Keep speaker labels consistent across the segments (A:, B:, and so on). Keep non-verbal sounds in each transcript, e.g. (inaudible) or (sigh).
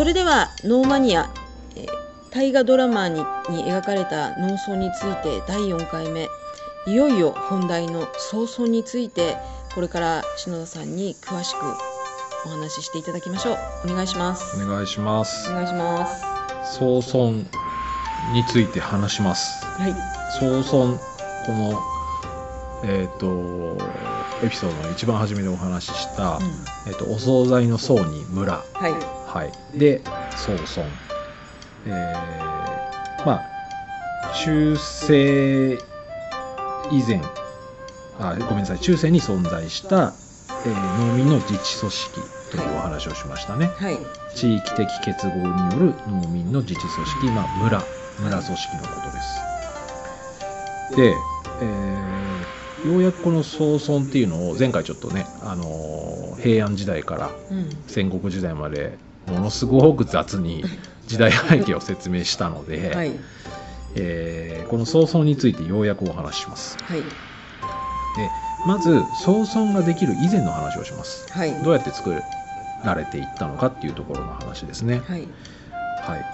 A: それではノーマニア、えー大河ドラマにに描かれた農村について第4回目。いよいよ本題の早村についてこれから篠田さんに詳しくお話ししていただきましょう。お願いします。
B: お願いします。
A: お願いします。
B: 早村について話します。
A: はい。
B: 早村このえっ、とエピソードの一番初めでお話しした、
A: うん。
B: えっ、とお惣菜の惣に村。
A: はい
B: はい。で早村えー、まあ中世以前あごめんなさい中世に存在した、えー農民の自治組織というお話をしましたね、
A: はい。
B: 地域的結合による農民の自治組織、まあ、村村組織のことです。で、えーようやくこの早村っていうのを前回ちょっとね、あのー平安時代から
A: うん。
B: 戦国時代までものすごく雑に時代背景を説明したので、(laughs)
A: はい。
B: えーこの早村についてようやくお話しします。
A: はい。
B: でまず早村ができる以前の話をします。
A: はい。
B: どうやって作られていったのかっていうところの話ですね。
A: はい。
B: はい。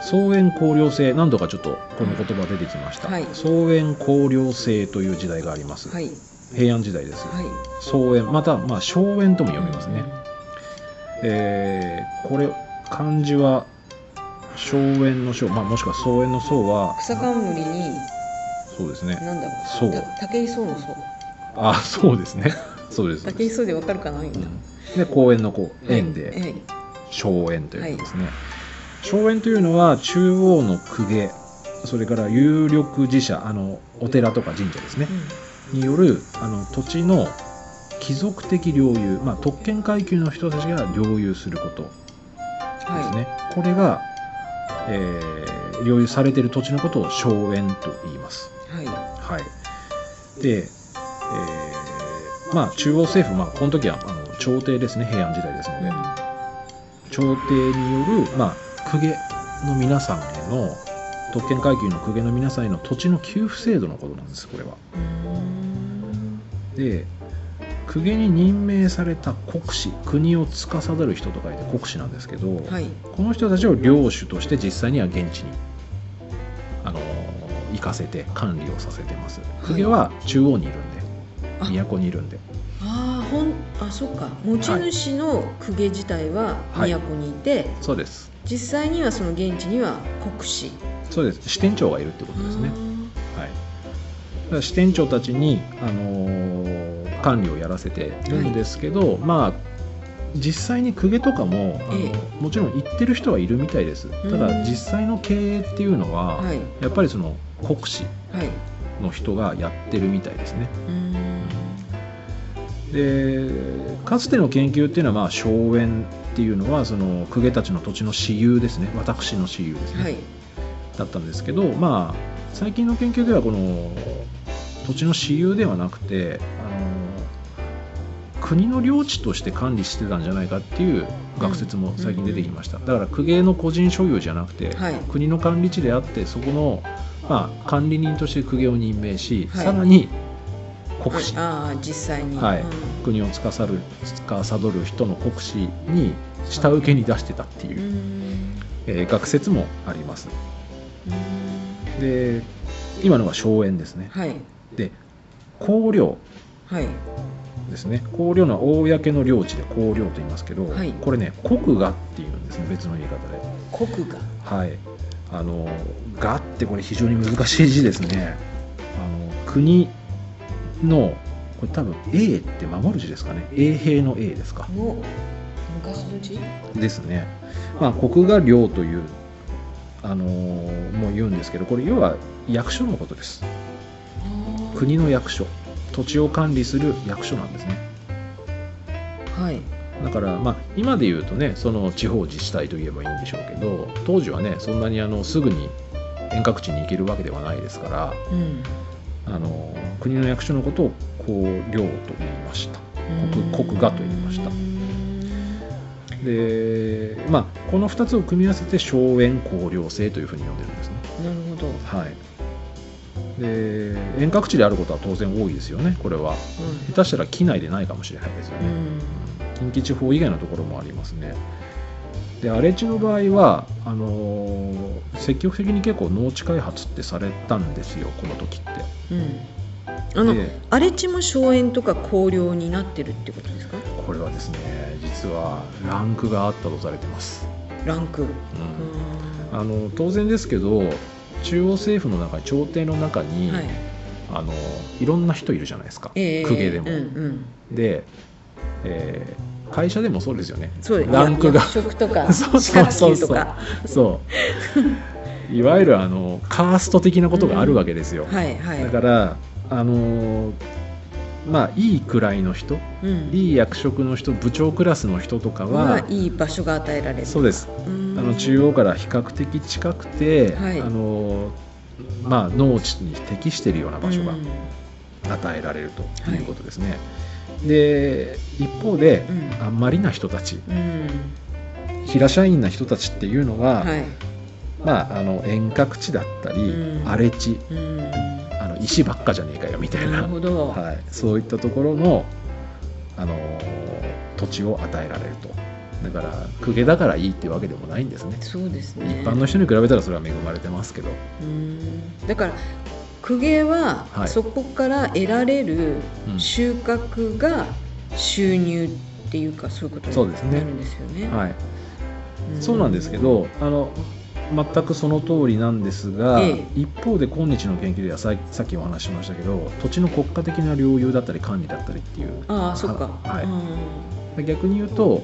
B: 草園公領制何度かちょっとこの言葉出てきました、
A: はい。
B: 草園公領制という時代があります、
A: はい。
B: 平安時代です、
A: はい。
B: 草園またまあ荘園とも読みますね、えーこれ漢字は荘園の荘、まあ、もしくは草園の荘は
A: 草冠に
B: そうですね。
A: なんだろ
B: そう
A: た竹磯の層
B: あそうですね。そうです。
A: 竹磯でわかるかな
B: うん。で公園のこう園で、
A: はい。はい
B: 荘園ということですね、荘園というのは中央の公家それから有力寺社あのお寺とか神社ですね、によるあの土地の貴族的領有、まあ、特権階級の人たちが領有することですね、これが、えー領有されている土地のことを荘園と言います。
A: はい。は
B: はい、で、えーまあ、中央政府、まあ、この時はあの朝廷ですね。平安時代ですの
A: い、
B: で、朝廷による、まあ、公家の皆さんへの特権階級の公家の皆さんへの土地の給付制度のことなんですこれは。で公家に任命された国司国を司る人と書いて国司なんですけど、
A: はい。
B: この人たちを領主として実際には現地に、あのー行かせて管理をさせてます。公家は中央にいるん
A: あ。
B: で都にいるんで。
A: ああほんあそっか。持ち主の公家自体は
B: はい。
A: 都にいて、
B: そうです。
A: 実際にはその現地には国司
B: そうです。支店長がいるってことですね。はい、支店長たちに、あのー管理をやらせてるんですけど、まあ実際に公家とかもあの、
A: え
B: もちろん行ってる人はいるみたいです。ただ
A: うん
B: 実際の経営っていうのは、
A: はい。
B: やっぱりその国司
A: はい。
B: の人がやってるみたいですね。でかつての研究っていうのはまあ荘園っていうのはその公家たちの土地の私有ですね。私の私有ですね、
A: はい。
B: だったんですけどまあ最近の研究ではこの土地の私有ではなくて国の領地として管理してたんじゃないかっていう学説も最近出てきました、だから公家の個人所有じゃなくて、
A: はい。
B: 国の管理地であってそこの、まあ、管理人として公家を任命し、
A: はい。
B: さらに国司
A: ああ実際に、
B: はい。
A: うん。
B: 国を司る司る人の国司に下請けに出してたっていうう、えー学説もあります。で今のが荘園ですね。
A: はい。
B: で公領。
A: はい
B: ですね。公領のは公の領地で公領と言いますけど、
A: はい。
B: これね国画っていうんですね別の言い方で。
A: 国が
B: はい。あの画ってこれ非常に難しい字ですね。あの国のこれ多分 A って守る字ですかね。衛兵の A ですか。
A: の昔の字？
B: ですね。まあ、国画領という、あのーもう言うんですけど、これ要は役所のことです。国の役所。土地を管理する役所なんですね。
A: はい
B: だから、まあ、今で言うとね、その地方自治体と言えばいいんでしょうけど、当時はね、そんなにあのすぐに遠隔地に行けるわけではないですから、
A: うん
B: あのー国の役所のことを公領と言いました。国国画と言いましたで、まあ、この2つを組み合わせて荘園公領制というふうに呼んでるんですね。
A: なるほど、
B: はい、で遠隔地であることは当然多いですよねこれは。下手したら機内でないかもしれないですよ
A: う
B: ね、
A: ん。
B: 近畿地方以外のところもありますね。で荒地の場合はあのー積極的に結構農地開発ってされたんですよこの時って。
A: うん。あの
B: で
A: 荒れ地も荘園とか荒涼になってるってことですか？
B: これはですね実はランクがあったとされてます。
A: ランク、
B: うん。
A: う
B: あの当然ですけど中央政府の中に朝廷の中に、
A: んはい。
B: あのいろんな人いるじゃないですか、
A: ええ
B: 公家でも。
A: うんうん、
B: で、えー会社でもそうですよね。ランクが。
A: 役職とか (laughs)
B: そうそうそう。そうそう。いわゆるあのカースト的なことがあるわけですよ、
A: はいはい。
B: だからあのーまあいいくらいの人
A: うん。
B: いい役職の人部長クラスの人とかは、
A: はいい場所が与えられる。
B: そうです。
A: うん。
B: あの中央から比較的近くて、
A: はい。
B: あのまあ、農地に適しているような場所が
A: うん。
B: 与えられるということですね。で一方で、
A: うん。
B: あんまりな人たち
A: うん。
B: 平社員な人たちっていうのは、
A: はい。
B: まあ、あの遠隔地だったり、
A: うん。
B: 荒れ地
A: うん
B: あの石ばっかじゃねえかよみたいな。
A: なるほど、
B: はい、そういったところの、あの土地を与えられると。だから公家だからいいっていうわけでもないんですね。
A: そうですね。
B: 一般の人に比べたらそれは恵まれてますけど。
A: うん。だから公家は
B: はい。
A: そこから得られる
B: うん。
A: 収穫が収入っていうかそういうこと
B: そうですね
A: になるんですよね。
B: はい、そうなんですけどあの全くその通りなんですが、
A: ええ。
B: 一方で今日の研究ではささっきお話ししましたけど土地の国家的な領有だったり管理だったりっていう
A: ああそっか。
B: はい。
A: うん。
B: 逆に言うと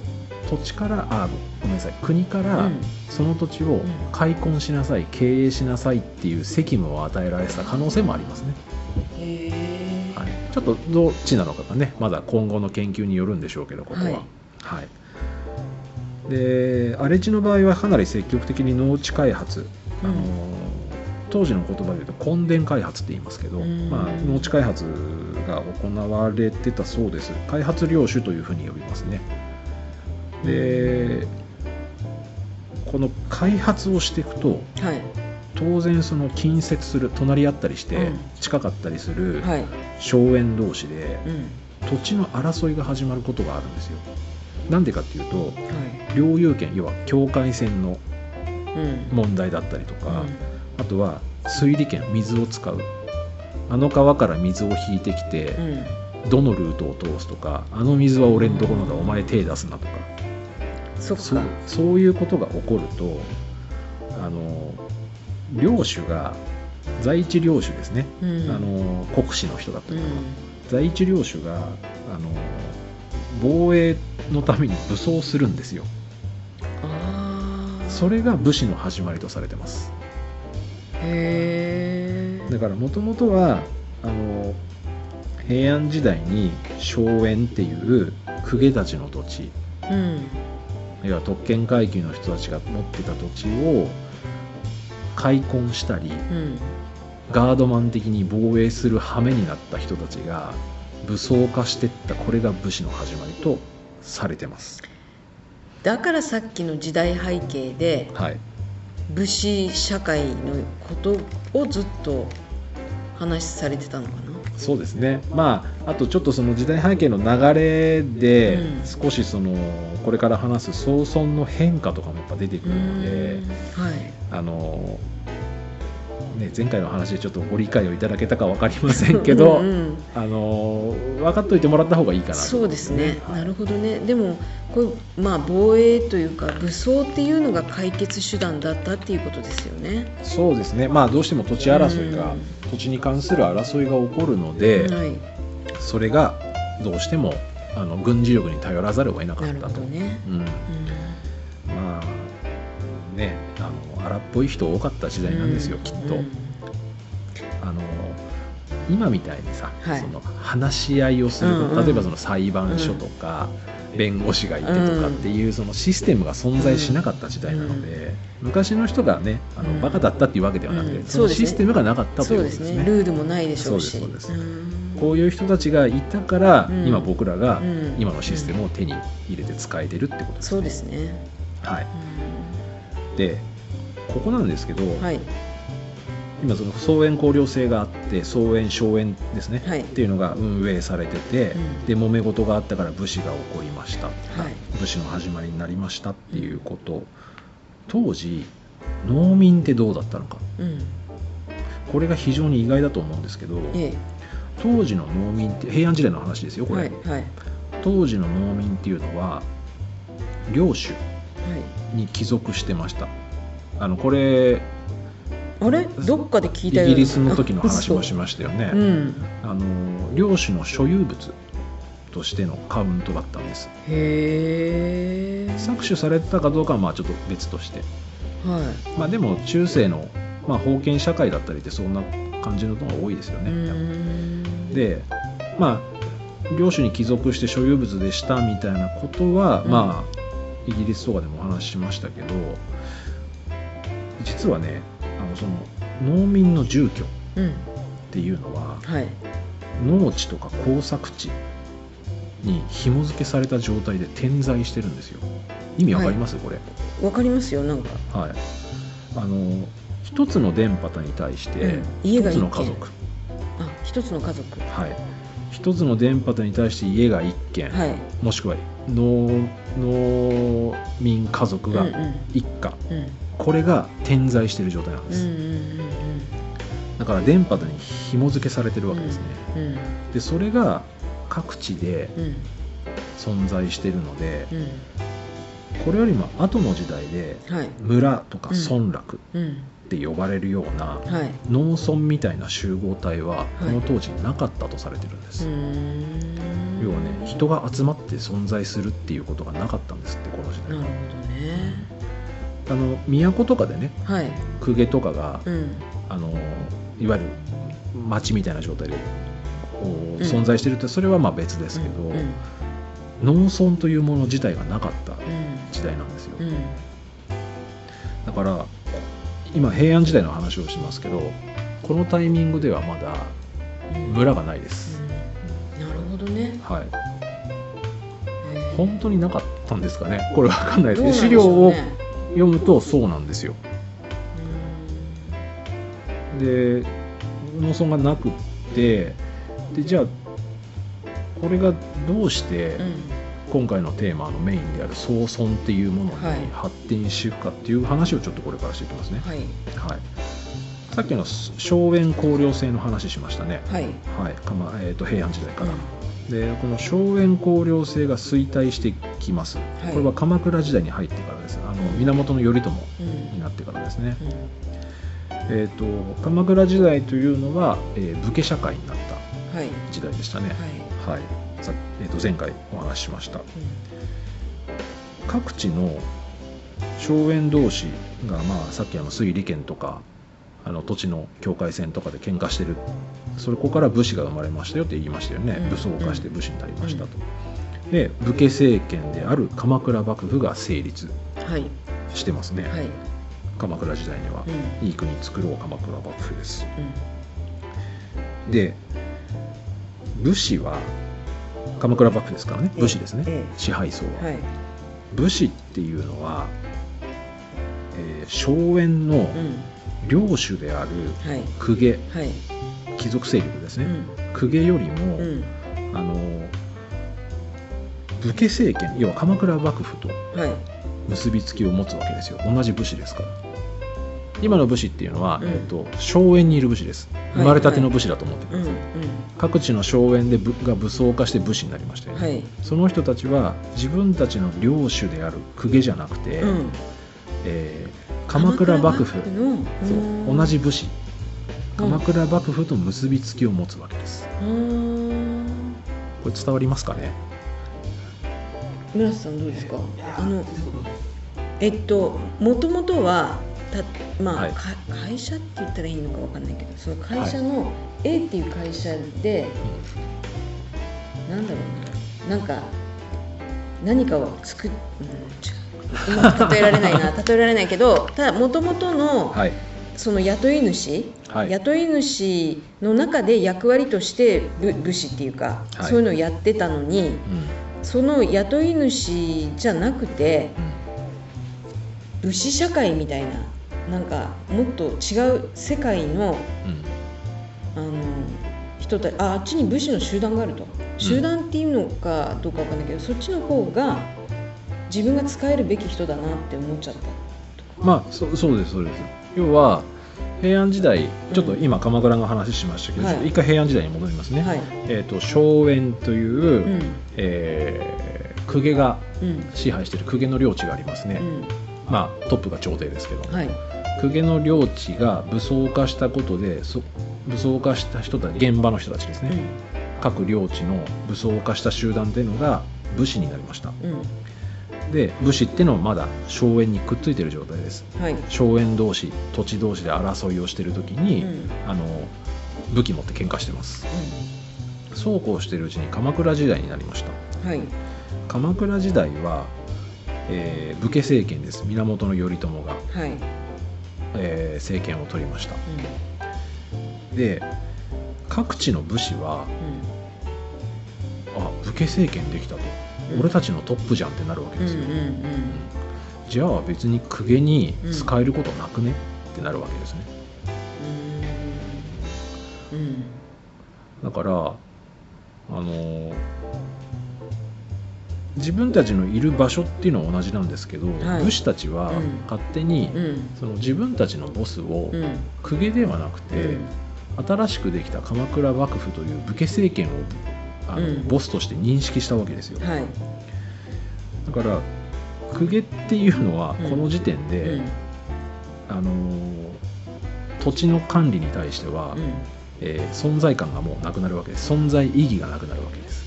B: 土地からあごめんなさい。国から
A: うん。
B: その土地を開墾しなさい経営しなさいっていう責務を与えられてた可能性もありますね。はい、ちょっとどっちなのかがね。まだ今後の研究によるんでしょうけどここは。
A: はい。
B: はい、で荒地の場合はかなり積極的に農地開発、あの当時の言葉で言うと根田開発って言いますけど、
A: うん。
B: まあ、農地開発が行われてたそうです。開発領主というふうに呼びますね。でこの開発をしていくと
A: はい。
B: 当然その近接する隣り合ったりして
A: うん。
B: 近かったりする
A: はい。
B: 荘園同士で
A: うん。
B: 土地の争いが始まることがあるんですよなんでかっていうと
A: はい。
B: 領有権要は境界線の
A: うん。
B: 問題だったりとか、
A: うん
B: あとは水利権水を使うあの川から水を引いてきて
A: うん。
B: どのルートを通すとかあの水は俺んところだお前手出すなとか
A: そっ
B: そ。そういうことが起こるとあの領主が在地領主ですね、
A: うん。
B: あの国司の人だったりとか、
A: うん。
B: 在地領主があの防衛のために武装するんですよ。それが武士の始まりとされてます
A: へえ。
B: だからもともとはあの平安時代に荘園っていう公家たちの土地
A: うん。
B: 要は特権階級の人たちが持ってた土地を開墾したり
A: うん。
B: ガードマン的に防衛する羽目になった人たちが武装化していったこれが武士の始まりとされてます。
A: だからさっきの時代背景で
B: はい。
A: 武士社会のことをずっと話されてたのかな。
B: そうですね。まああとちょっとその時代背景の流れで
A: うん。
B: 少しそのこれから話す総村の変化とかもやっぱ出てくるので
A: うん。はい。
B: あのね、前回の話でちょっとご理解をいただけたか分かりませんけど
A: うんうん
B: あの分かっといてもらった方がいいかなと
A: そうですね、
B: はい。
A: なるほどね。でもこれまあ防衛というか武装っていうのが解決手段だったっていうことですよね。
B: そうですね。まあどうしても土地争いが
A: うん。
B: 土地に関する争いが起こるので
A: はい、
B: それがどうしてもあの軍事力に頼らざるを得なかったと。
A: ね。
B: うん。
A: うん。
B: まあねあの荒っぽい人多かった時代なんですよ、きっと、
A: うん。
B: あの今みたいにさ、
A: はい。
B: その話し合いをする、
A: うんうん。
B: 例えばその裁判所とか、弁護士がいてとかっていうそのシステムが存在しなかった時代なので、昔の人がねあの、
A: うん。
B: バカだったっていうわけではなくて、
A: うん。
B: そのシステムがなかったと
A: そ
B: いううことですね。
A: ですね。ルールもないでしょうし。
B: そうですそうです。
A: ん。
B: こういう人たちがいたから、
A: うん。
B: 今僕らが
A: うん。
B: 今のシステムを手に入れて使えてるってことですね。
A: そうですね。
B: はい、でここなんですけど、
A: うんはい。
B: 今その総園公領制があって総園荘園ですね、
A: はい。
B: っていうのが運営されてて、
A: うん。
B: で揉め事があったから武士が起こりました、
A: はい。
B: 武士の始まりになりましたっていうこと。当時農民ってどうだったのか。
A: うん。
B: これが非常に意外だと思うんですけど
A: え
B: 当時の農民って平安時代の話ですよ
A: え
B: これ、
A: はいはい。
B: 当時の農民っていうのは領主。
A: はい
B: に帰属してました。あのこれ
A: あれ？どっかで聞いたよ
B: イギリスの時の話もし
A: ま
B: ましたよね、
A: うん。
B: あの領主の所有物としてのカウントだったんです。
A: へえ
B: 搾取されてたかどうかはまあちょっと別として。
A: はい。
B: まあでも中世の、まあ、封建社会だったりってそんな感じののが多いですよ
A: う
B: ね、
A: ん。
B: でまあ領主に帰属して所有物でしたみたいなことは、
A: うん。
B: まあイギリスとかでもお話ししましたけど実はねあのその農民の住居
A: うん。
B: っていうのは
A: はい。
B: 農地とか耕作地に紐付けされた状態で点在してるんですよ。意味わかります、これ。
A: わかりますよなんか。
B: はい。あの一つの電波に対して
A: うん。
B: 一つの家族、
A: あ一つの家族。
B: はい一つの電波に対して家が一軒、
A: はい。
B: もしくは農農民家族が
A: うんうん。
B: 一家、
A: うん。
B: これが点在している状態なんです、
A: うんうん
B: だから電波に紐付けされてるわけですね、
A: うん。うん。
B: でそれが各地で
A: うん。
B: 存在しているので
A: うん。
B: これよりも後の時代で
A: はい。
B: 村とか
A: うん。
B: 村落
A: うん
B: って呼ばれるような
A: はい。
B: 農村みたいな集合体はこの当時なかったとされてるんです、
A: うーん。
B: 要はね人が集まって存在するっていうことがなかったんですってこの時代。
A: なるほどね。
B: あの都とかでね
A: はい。
B: 公家とかが
A: うん。
B: あのいわゆる町みたいな状態でこう
A: うん。
B: 存在してるってそれはまあ別ですけど、
A: うん。うん。
B: 農村というもの自体がなかった
A: うん。
B: 時代なんですよ。
A: うん。
B: だから今平安時代の話をしますけどこのタイミングではまだ
A: うん
B: 村がないです、
A: うん。なるほどね。
B: はい。本当になかったんですかね？これわかんないです。
A: ね。
B: 資料を読むとそうなんですよ。で農村がなくってでじゃあこれがどうして
A: うん
B: 今回のテーマのメインである総村っていうもの
A: はい
B: に発展していくかっていう話をちょっとこれからしていきますね、
A: はい。
B: はい、さっきの荘園公領制の話しましたね、
A: はい。
B: はい。かまえー、と平安時代から、でこの荘園公領制が衰退してきます、
A: はい。
B: これは鎌倉時代に入ってからです。あの源頼朝
A: うん
B: になってからですね、
A: うん。
B: えー、と鎌倉時代というのは、えー武家社会になった
A: はい。
B: 時代でしたね、
A: はい。
B: はいさえー、と前回お話ししました。
A: う
B: 各地の荘園同士が、まあ、さっきあの水利権とかあの土地の境界線とかで喧嘩してる。それここから武士が生まれましたよって言いましたよね、
A: うん。
B: 武装化して武士になりましたと、で武家政権である鎌倉幕府が成立
A: んはい。
B: してますね、
A: はい。
B: 鎌倉時代には。
A: う、ん。
B: いい国作ろう鎌倉幕府です。
A: うん。
B: で武士は鎌倉幕府ですからね。武士ですね、
A: え
B: 支配層は、
A: えはい。
B: 武士っていうのは、えー荘園の
A: うん。
B: 領主である
A: はい。
B: 公家。
A: はい。
B: 貴族勢力ですね、
A: うん。
B: 公家よりも、
A: うん。
B: あの武家政権要は鎌倉幕府と
A: はい。
B: 結びつきを持つわけですよ。同じ武士ですから今の武士っていうのは、
A: うん。
B: えー、と荘園にいる武士です。生まれたての武士だと思ってください、
A: うん
B: 各地の荘園で武が武装化して武士になりましたよね、
A: うんはい。
B: その人たちは自分たちの領主である公家じゃなくて、
A: うん。
B: えー鎌倉幕府そう同じ武士。鎌倉幕府と結びつきを持つわけです。
A: うん
B: これ伝わりますかね？
A: 村瀬さんどうですか？あのえっともともとはたまあ、
B: はい。
A: か会社って言ったらいいのかわかんないけどその会社の A っていう会社で、なんだろうな。なんか何かを作っ、うん、例えられないな。(laughs) 例えられないけどただもともとの
B: はい。
A: その雇い主、
B: はい。
A: 雇い主の中で役割として武武士っていうか、
B: はい。
A: そういうのをやってたのに
B: うん。
A: その雇い主じゃなくて
B: うん。
A: 武士社会みたいななんかもっと違う世界の
B: うん。
A: あの人たちああっちに武士の集団があると。集団っていうのかどうかわかんないけど、そっちの方が自分が使えるべき人だなって思っちゃった。
B: まあそそうですそうです。要は平安時代ちょっと今鎌倉の話しましたけど、
A: はい。
B: ちょっと一回平安時代に戻りますね、
A: はい。
B: えー、と荘園という、
A: うん。
B: えー公家が
A: うん。
B: 支配している公家の領地がありますね、
A: うん。
B: まあトップが朝廷ですけど、
A: はい
B: 公家の領地が武装化したことでそ武装化した人たち現場の人たちですね、各領地の武装化した集団っていうのが武士になりました。
A: うん。うん
B: で武士っていうのはまだ荘園にくっついてる状態です。
A: はい。
B: 荘園同士土地同士で争いをしてる時に、
A: うん。うん
B: あの武器持って喧嘩してます。そうこうしてるうちに鎌倉時代になりました。
A: はい。
B: 鎌倉時代は、えー武家政権です。源頼朝が、
A: はい
B: えー政権を取りました。で各地の武士はあ武家政権できたと、
A: うん。
B: 俺たちのトップじゃんってなるわけ
A: うんうん
B: ですよ、
A: うん。
B: じゃあ別に公家に使えることなくね、ってなるわけですね。
A: うん。うん。
B: だからあのー自分たちのいる場所っていうのは同じなんですけど、
A: はい。
B: 武士たちは
A: うん。
B: 勝手に、
A: うん。
B: その自分たちのボスを
A: うん。
B: 公家ではなくて、新しくできた鎌倉幕府という武家政権をあの、
A: うん。
B: ボスとして認識したわけですよ。
A: はい。
B: だから公家っていうのは
A: うん。
B: この時点で、
A: うん。
B: あのー土地の管理に対しては、
A: うん。
B: えー存在感がもうなくなるわけです。存在意義がなくなるわけです。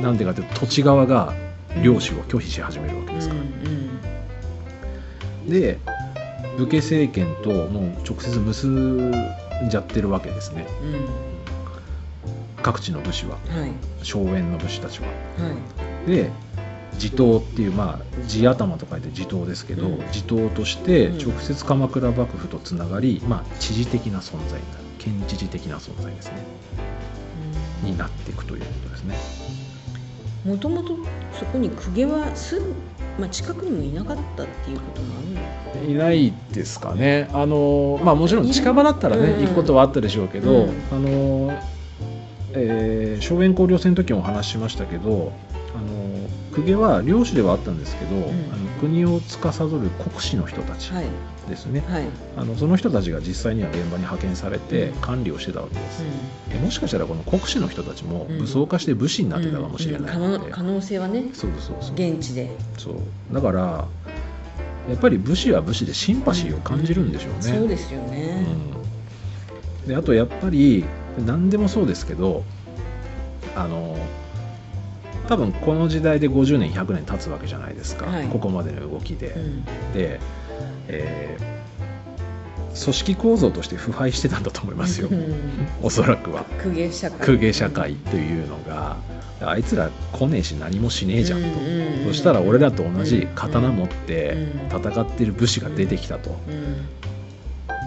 B: なんでかというと土地側が領主を拒否し始めるわけですから、で武家政権ともう直接結んじゃってるわけですね。
A: うん。うん
B: 各地の武士は。
A: はい。
B: 荘園の武士たちは。
A: はい。
B: で地頭っていうまあ地頭と書いて地頭ですけど、
A: うん。
B: 地頭として
A: うん。
B: 直接鎌倉幕府とつながり、まあ知事的な存在になる。県知事的な存在ですね。になっていくということですね
A: もともとそこに公家はすぐ、まあ、近くにもいなかったっていうこともあるの
B: いないですかね。あのまあもちろん近場だったらね、
A: うん
B: 行くことはあったでしょうけど、
A: うん。
B: あのえー荘園交流戦の時もお話ししましたけどあの公家は領主ではあったんですけど、
A: ん。
B: あの国を司る国司の人たち
A: はい。
B: ですね、
A: はい、
B: あのその人たちが実際には現場に派遣されて
A: うん。
B: 管理をしてたわけです、
A: う
B: でもしかしたらこの国司の人たちも
A: うん。
B: 武装化して武士になってたかもしれない
A: うん。可能性はね
B: そうそうそう
A: 現地で。
B: そう。だからやっぱり武士は武士でシンパシーを感じるんでしょうね、
A: そうですよね、
B: うん、であとやっぱり何でもそうですけどあの多分この時代で50年100年経つわけじゃないですか、
A: はい。
B: ここまでの動きで、
A: うん。
B: で、えー組織構造として腐敗してたんだと思いますよ、
A: うん。
B: おそらくは。
A: 公家社会。
B: 公家社会というのがあいつら来ねえし何もしねえじゃんと、
A: うん
B: そしたら俺らと同じ刀持って
A: うん。
B: 戦ってる武士が出てきたと、
A: うん。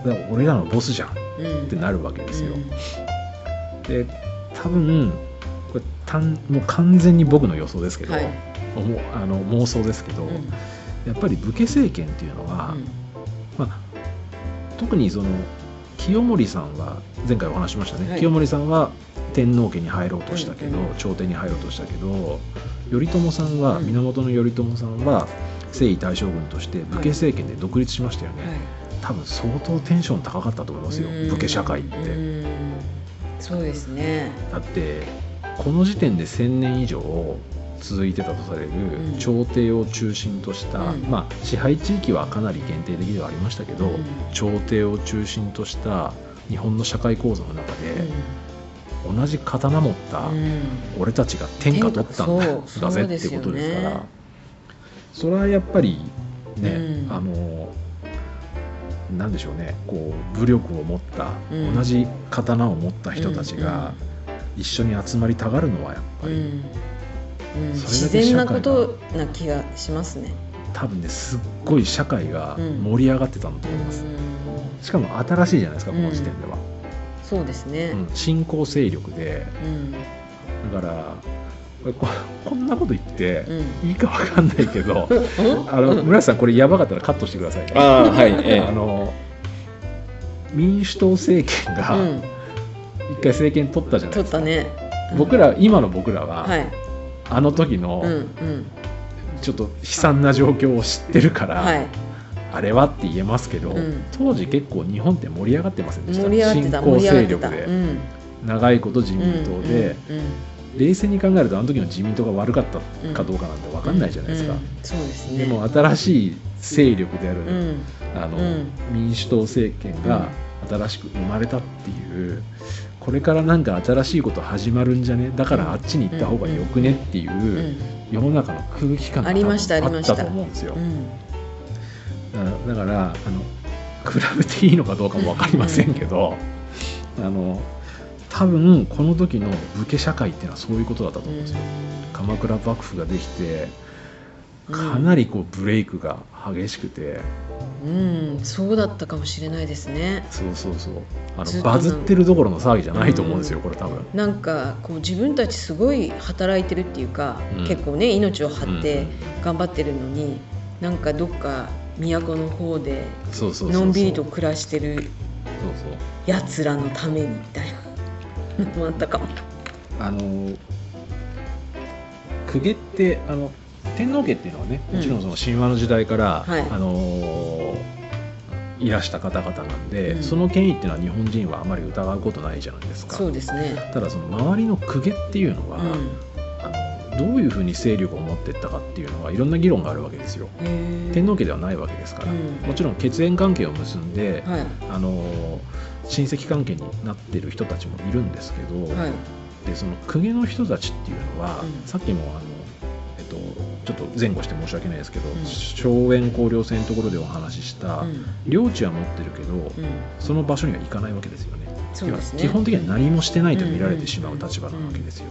B: だから俺らのボスじゃんっ
A: うん。
B: てなるわけですよ、
A: うん。
B: で多分たんもう完全に僕の予想ですけど、
A: はい。
B: もうあの妄想ですけど、
A: うん。
B: やっぱり武家政権っていうのは、
A: うん。
B: まあ、特にその清盛さんは前回お話ししましたね、
A: はい。
B: 清盛さんは天皇家に入ろうとしたけど、
A: うんうん
B: 朝廷に入ろうとしたけど頼朝さんは、
A: うん。
B: 源頼朝さんは征夷大将軍として武家政権で独立しましたよね、
A: はい。
B: 多分相当テンション高かったと思いますよ、
A: うん
B: 武家社会って。
A: うん。そうですね。
B: だってこの時点で1,000年以上続いてたとされる
A: うん。
B: 朝廷を中心とした、
A: うん。
B: まあ支配地域はかなり限定的ではありましたけど、
A: うん。
B: 朝廷を中心とした日本の社会構造の中で、同じ刀持った
A: うん。
B: 俺たちが天下取ったんだぜってことですからそれはやっぱりね、
A: うん。
B: あのなんでしょうねこう武力を持った、
A: うん。
B: 同じ刀を持った人たちが一緒に集まりたがるのはやっぱり、
A: うん。うん。自然なことな気がしますね。
B: 多分ねすっごい社会が
A: うん。
B: 盛り上がってたんだと思います、
A: うん。
B: しかも新しいじゃないですかこの時点では、
A: そうですね。
B: うん。新興勢力で。
A: うん。
B: だからこれここんなこと言って
A: うん。
B: いいかわかんないけど、(laughs) あの村瀬さんこれやばかったらカットしてくださいね。
C: ああはい。ええ。
B: あの民主党政権が
A: うん。
B: 一回政権取ったじゃないですか、
A: 取ったね。うん。
B: 僕ら今の僕らは、
A: はい。
B: あの時の
A: うんうん。
B: ちょっと悲惨な状況を知ってるから、
A: はい。
B: あれはって言えますけど、
A: うん。
B: 当時結構日本って盛り上がってませんでした？新興勢力で、
A: た。うん。
B: 長いこと自民党で、
A: うんうん
B: 冷静に考えるとあの時の自民党が悪かったかどうかなんて分かんないじゃないですか、
A: うん。そうですね。
B: でも新しい勢力である、
A: うん。
B: あの
A: うん。
B: 民主党政権が新しく生まれたっていうこれからなんか新しいこと始まるんじゃね？だからあっちに行った方がよくね？っていううん世の中の空気感が
A: あ
B: ったと思うんですよ。
A: うん。
B: だだからあの比べていいのかどうかも分かりませんけど、あの多分この時の武家社会っていうのはそういうことだったと思うんですよ、鎌倉幕府ができてかなりこうブレイクが激しくて、
A: うんそうだったかもしれないですね。
B: そうそうそう。あのバズってるどころの騒ぎじゃないと思うんですよ、これ多分。
A: なんかこう自分たちすごい働いてるっていうか、
B: うん。
A: 結構ね命を張って
B: うん
A: 頑張ってるのに、なんかどっか都の方で
B: そうそうそうそう。
A: のんびりと暮らしてる
B: そうそう。
A: やつらのためにみたいな。の (laughs) もあったか。も。
B: あの公家ってあの天皇家っていうのはねもちろんその神話の時代から、
A: はい。
B: あのいらした方々なんで、
A: うん。
B: その権威っていうのは日本人はあまり疑うことないじゃないですか。
A: そうですね。
B: ただその周りの公家っていうのは、
A: うん。
B: あのどういうふうに勢力を持っていったかっていうのはいろんな議論があるわけですよ。天皇家ではないわけですから、
A: うん。
B: もちろん血縁関係を結んで、
A: はい。
B: あの親戚関係になってる人たちもいるんですけど、
A: はい。
B: でその公家の人たちっていうのは、
A: うん。
B: さっきもあの、えっと、ちょっと前後して申し訳ないですけど、
A: うん。
B: 荘園公領制のところでお話しした、
A: うん。
B: 領地は持ってるけど、
A: うん。
B: その場所には行かないわけですよね。
A: そうですね。
B: 要は基本的には何もしてないと見られてしまう立場なわけですよ。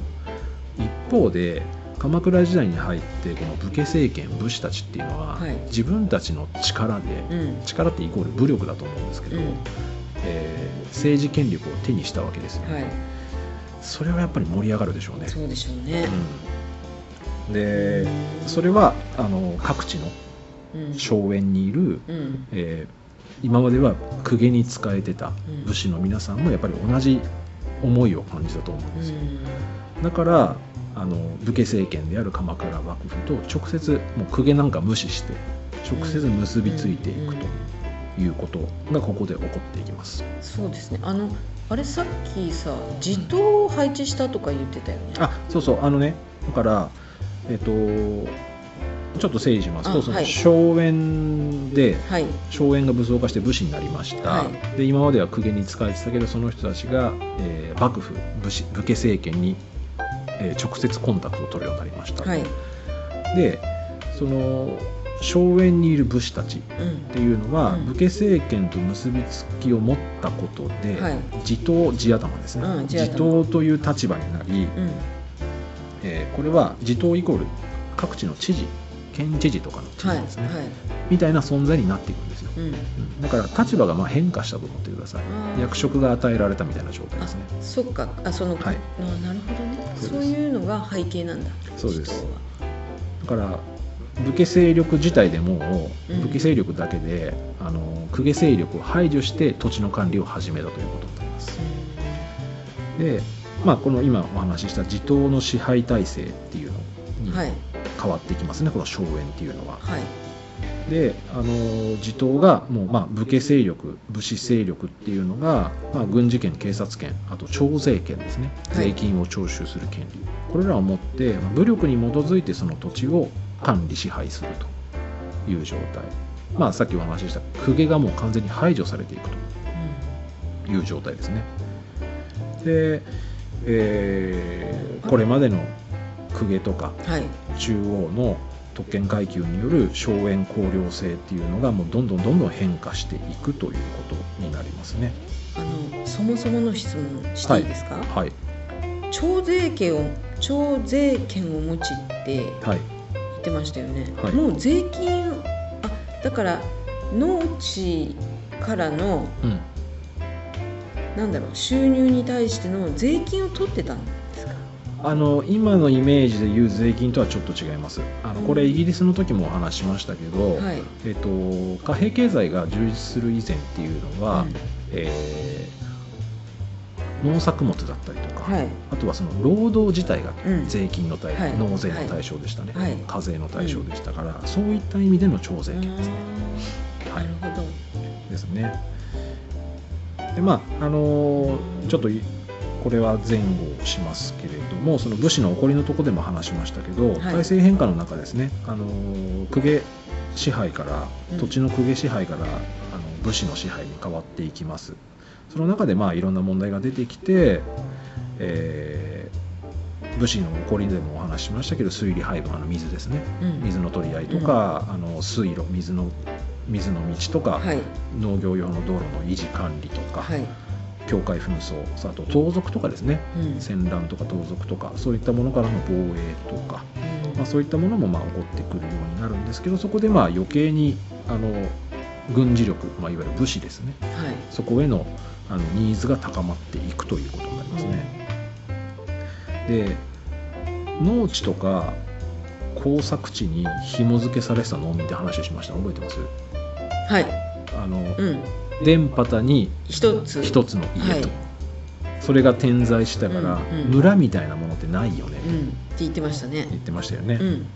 B: 一方で鎌倉時代に入ってこの武家政権武士たちっていうのは、
A: はい。
B: 自分たちの力で、
A: うん。
B: 力ってイコール武力だと思うんですけど、
A: うん。
B: えー政治権力を手にしたわけですよ、
A: はい。
B: それはやっぱり盛り上がるでしょうね。
A: そうでしょうね。
B: うん、でそれはあの各地の
A: うん。
B: 荘園にいる、
A: うん。
B: えー今までは公家に仕えてた
A: うん。
B: 武士の皆さんもやっぱり同じ思いを感じたと思うん
A: う
B: ですよ。
A: ん。
B: だからあの武家政権である鎌倉幕府と直接もう公家なんか無視して直接結びついていくということがここで起こっていきます。
A: そうですね。あのあれさっきさ地頭を配置したとか言ってたよね。
B: あそうそう。あのねだからえっ、とちょっと整理しますとその荘園で
A: はい。
B: 荘園が武装化して武士になりました、
A: は
B: で今までは公家に仕えてたけどその人たちが、えー幕府武士武家政権に、えー直接コンタクトを取るようになりました、
A: はい。
B: でその荘園にいる武士たちっ
A: うん。
B: ていうのは、
A: うん。
B: 武家政権と結びつきを持ったことで、
A: はい。
B: 地頭地頭ですね、
A: うん地頭
B: という立場になり、
A: うん
B: えーこれは地頭イコール各地の知事県知事とかの知
A: はい
B: 事ですね、
A: はい。
B: みたいな存在になっていくんですよ、
A: うん。
B: うん。だから立場がまあ変化したと思ってください。役職が与えられたみたいな状態ですね。
A: あそっか。あその、
B: はい。
A: あなるほどね。
B: そう
A: いうのが背景なんだ。
B: そうです。だから武家勢力自体でも
A: うん。
B: 武家勢力だけで、あの公家勢力を排除して土地の管理を始めたということになります。で、まあ、この今お話しした地頭の支配体制っていうのに
A: はい。
B: 変わっていきますね、この荘園っていうのは。
A: はい。
B: であの地頭がもう、まあ、武家勢力武士勢力っていうのが、まあ、軍事権警察権あと徴税権ですね。
A: はい。
B: 税金を徴収する権利、これらを持って、まあ武力に基づいてその土地を管理支配するという状態、まあ、さっきお話しした公家がもう完全に排除されていくという状態ですね。で、えーこれまでの公家とか
A: うんはい。
B: 中央の特権階級による荘園公領制っていうのがもうどんどんどんどん変化していくということになりますね。
A: あのそもそもの質問していいですか、
B: はい、
A: 徴税権を徴税権を持ちって
B: はい、
A: 言ってましたよね、
B: はい。
A: もう税金あだから農地からの
B: うん、
A: なんだろう収入に対しての税金を取ってたんですか？
B: あの今のイメージでいう税金とはちょっと違います。あのこれイギリスの時もお話ししましたけど、
A: はい。
B: えっと、貨幣経済が充実する以前っていうのは、
A: うん。
B: えー農作物だったりとか、
A: はい。
B: あとはその労働自体が
A: うん。
B: 税金の対、
A: はい。
B: 納税の対象でしたね、
A: はい。
B: 課税の対象でしたから、そういった意味での徴税権ですね。は
A: ないるほど。
B: ですね。でまああのーちょっといこれは前後しますけれどもその武士の起こりのとこでも話しましたけど、
A: はい。
B: 体制変化の中ですね、あのー公家支配から
A: うん。
B: 土地の公家支配から、あの武士の支配に変わっていきます。その中でまあいろんな問題が出てきて、えー武士の起こりでもお話ししましたけど水利配分あの水ですね。
A: うん。
B: 水の取り合いとか、あの水路水の水の道とか、
A: はい。
B: 農業用の道路の維持管理とか、
A: はい。
B: 境界紛争あと盗賊とかですね。
A: うん。
B: 戦乱とか盗賊とかそういったものからの防衛とか、
A: うん。
B: まあ、そういったものもまあ起こってくるようになるんですけどそこでまあ余計にあの軍事力、まあ、いわゆる武士ですね。
A: はい。
B: そこへのあのニーズが高まっていくということになりますね。で農地とか耕作地に紐付けされてた農民って話をしました。覚えてます？
A: はい。
B: あの、
A: うん。
B: 電波に
A: 一つ。
B: 一つの家と、
A: はい。
B: それが点在したから、
A: うんうん。
B: 村みたいなものってないよね。
A: うん。って言ってましたね。
B: 言ってましたよね、
A: うん。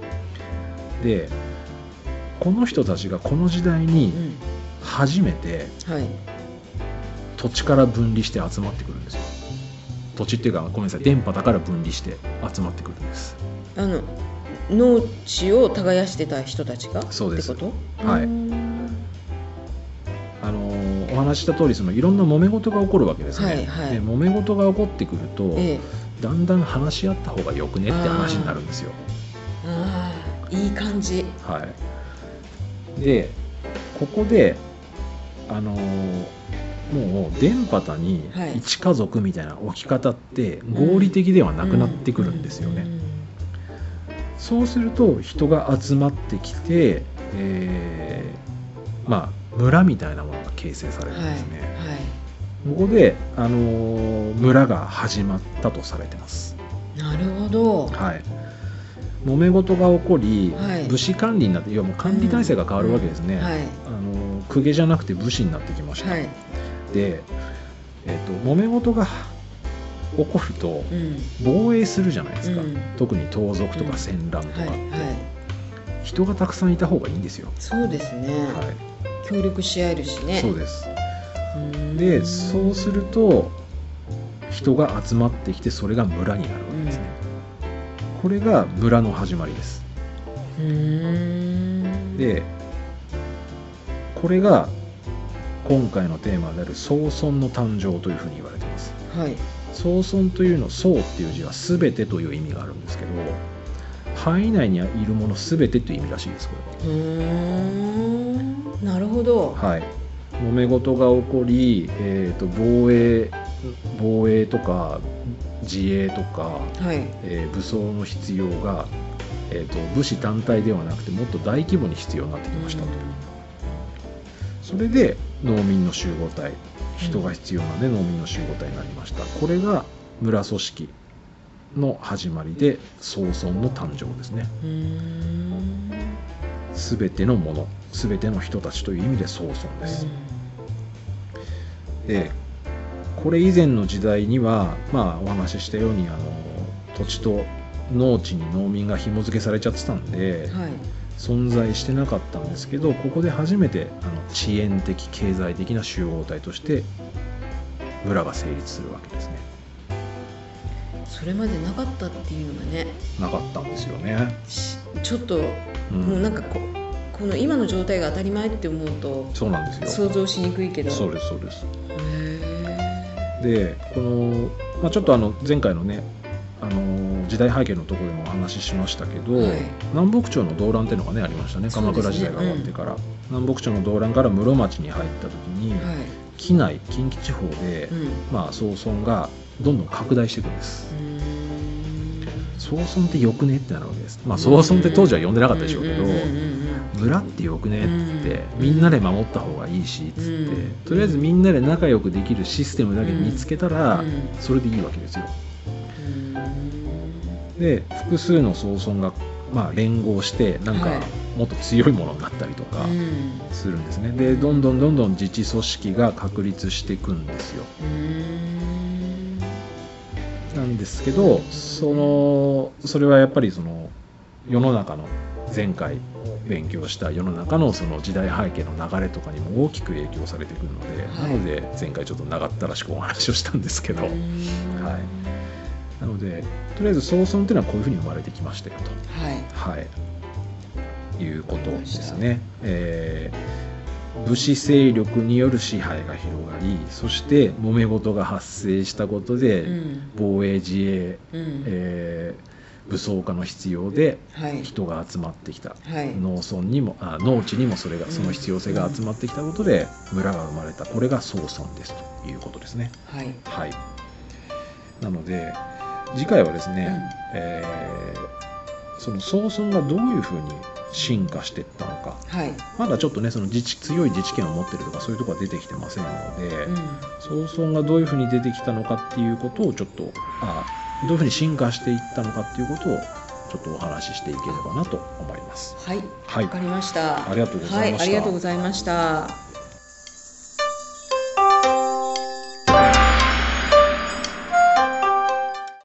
B: でこの人たちがこの時代に
A: うん。
B: 初めて
A: はい。
B: 土地から分離して集まってくるんですよ。土地っていうかごめんなさい電波だから分離して集まってくるんです。
A: あの農地を耕してた人たちが
B: そうです。
A: ってこと
B: はい話しした通りそのいろんな揉め事が起こるわけですね、
A: はいはい。
B: で揉め事が起こってくると、
A: ええ。
B: だんだん話し合った方がよくねって話になるんですよ。
A: ああいい感じ。
B: はい、でここであのーもう電波に
A: はい。
B: 一家族みたいな置き方って合理的ではなくなってくるんですよね、
A: うん。
B: そうすると人が集まってきて、えーまあ村みたいなものが形成されるん
A: はい
B: ですね、
A: は
B: ここで、あのー村が始まったとされてます。
A: いなるほど。
B: はい。揉め事が起こり、
A: はい。
B: 武士管理になっていやもう管理体制が変わるわけですね、
A: はい。
B: あの公家じゃなくて武士になってきました、
A: はい。
B: で、えっと揉め事が起こると
A: うん。
B: 防衛するじゃないですか、
A: うん。
B: 特に盗賊と
A: うん。
B: か戦乱とか、
A: はいはい。
B: 人がたくさんいた方がいいんですよ、
A: そうですね。
B: は
A: 協力し合えるし
B: い、
A: ね。
B: そうです。でそうすると人が集まってきてそれが村になるわけですね、これが村の始まりです。でこれが今回のテーマである総村の誕生というふうに言われています。
A: はい
B: 総村というの総っていう字は全てという意味があるんですけど範囲内にいるもの全てという意味らしいですこ
A: うーんなるほど。
B: れははい。揉め事が起こり、えー、と防衛防衛とか自衛とか、
A: はい。
B: えー武装の必要が、えー、と武士単体ではなくてもっと大規模に必要になってきましたと、それで農民の集合体。人が必要なんで農民の集合体になりました。これが村組織の始まりで総村の誕生ですね。全てのもの全ての人たちという意味で総村です、でこれ以前の時代にはまあお話ししたようにあの土地と農地に農民が紐付けされちゃってたんで
A: はい。
B: 存在してなかったんですけどここで初めてあの遅延的経済的な集合体として村が成立するわけですね
A: それまでなかったっていうのがね
B: なかったんですよね、
A: しちょっと
B: うん。
A: もうなんかここの今の状態が当たり前って思うと
B: そうなんですよ。
A: 想像しにくいけど。
B: そうですそうです。
A: へ
B: でこの、まあ、ちょっとあの前回のねあの時代背景のところでもお話ししましたけど、
A: はい。
B: 南北朝の動乱っていうのがねありましたね。鎌倉時代が終わってから、南北朝の動乱から室町に入った時に、
A: ーはい。
B: 畿内近畿地方で、
A: うん。う
B: まあ総村がどんどん拡大していくんです。
A: ーん
B: 総村ってよくねってなるわけです。まあ総村って当時は呼んでなかったでしょうけど、村ってよくねっつって、
A: うん。
B: みんなで守った方がいいしっつって、
A: うん。
B: とりあえずみんなで仲良くできるシステムだけ見つけたら、
A: うん。
B: それでいいわけですよ。
A: うん。
B: で複数の総村がまあ連合してなんか
A: はい。
B: もっと強いものになったりとか
A: うん。
B: するんですね、でどんどんどんどん自治組織が確立していくんですよなんですけどそのそれはやっぱりその世の中の前回勉強した世の中のその時代背景の流れとかにも大きく影響されてくるので、
A: はい。
B: なので前回ちょっと長ったらしくお話をしたんですけど、はい。なのでとりあえず総村っていうのはこういうふうに生まれてきましたよ
A: はい。
B: と、はい、いうことですね。えー武士勢力による支配が広がりそして揉め事が発生したことで、
A: うん。
B: 防衛自衛
A: うん。
B: えー武装化の必要で
A: はい。
B: 人が集まってきた。
A: はい。
B: 農村にもあ農地にもそれがその必要性が集まってきたことで村が生まれた。これが総村です。ということですね。
A: はい。
B: はい、なので次回はですね、えーその総村がどういうふうに進化していったのか。
A: はい。
B: まだちょっとねその自治強い自治権を持ってるとかそういうところは出てきてませんので、
A: うん。
B: 総村がどういうふうに出てきたのかっていうことをちょっとあどういうふうに進化していったのかっていうことをちょっとお話ししていければなと思います。
A: はい。
B: はい。
A: わかりました。
B: ありがとうございました。
A: はいありがとうございました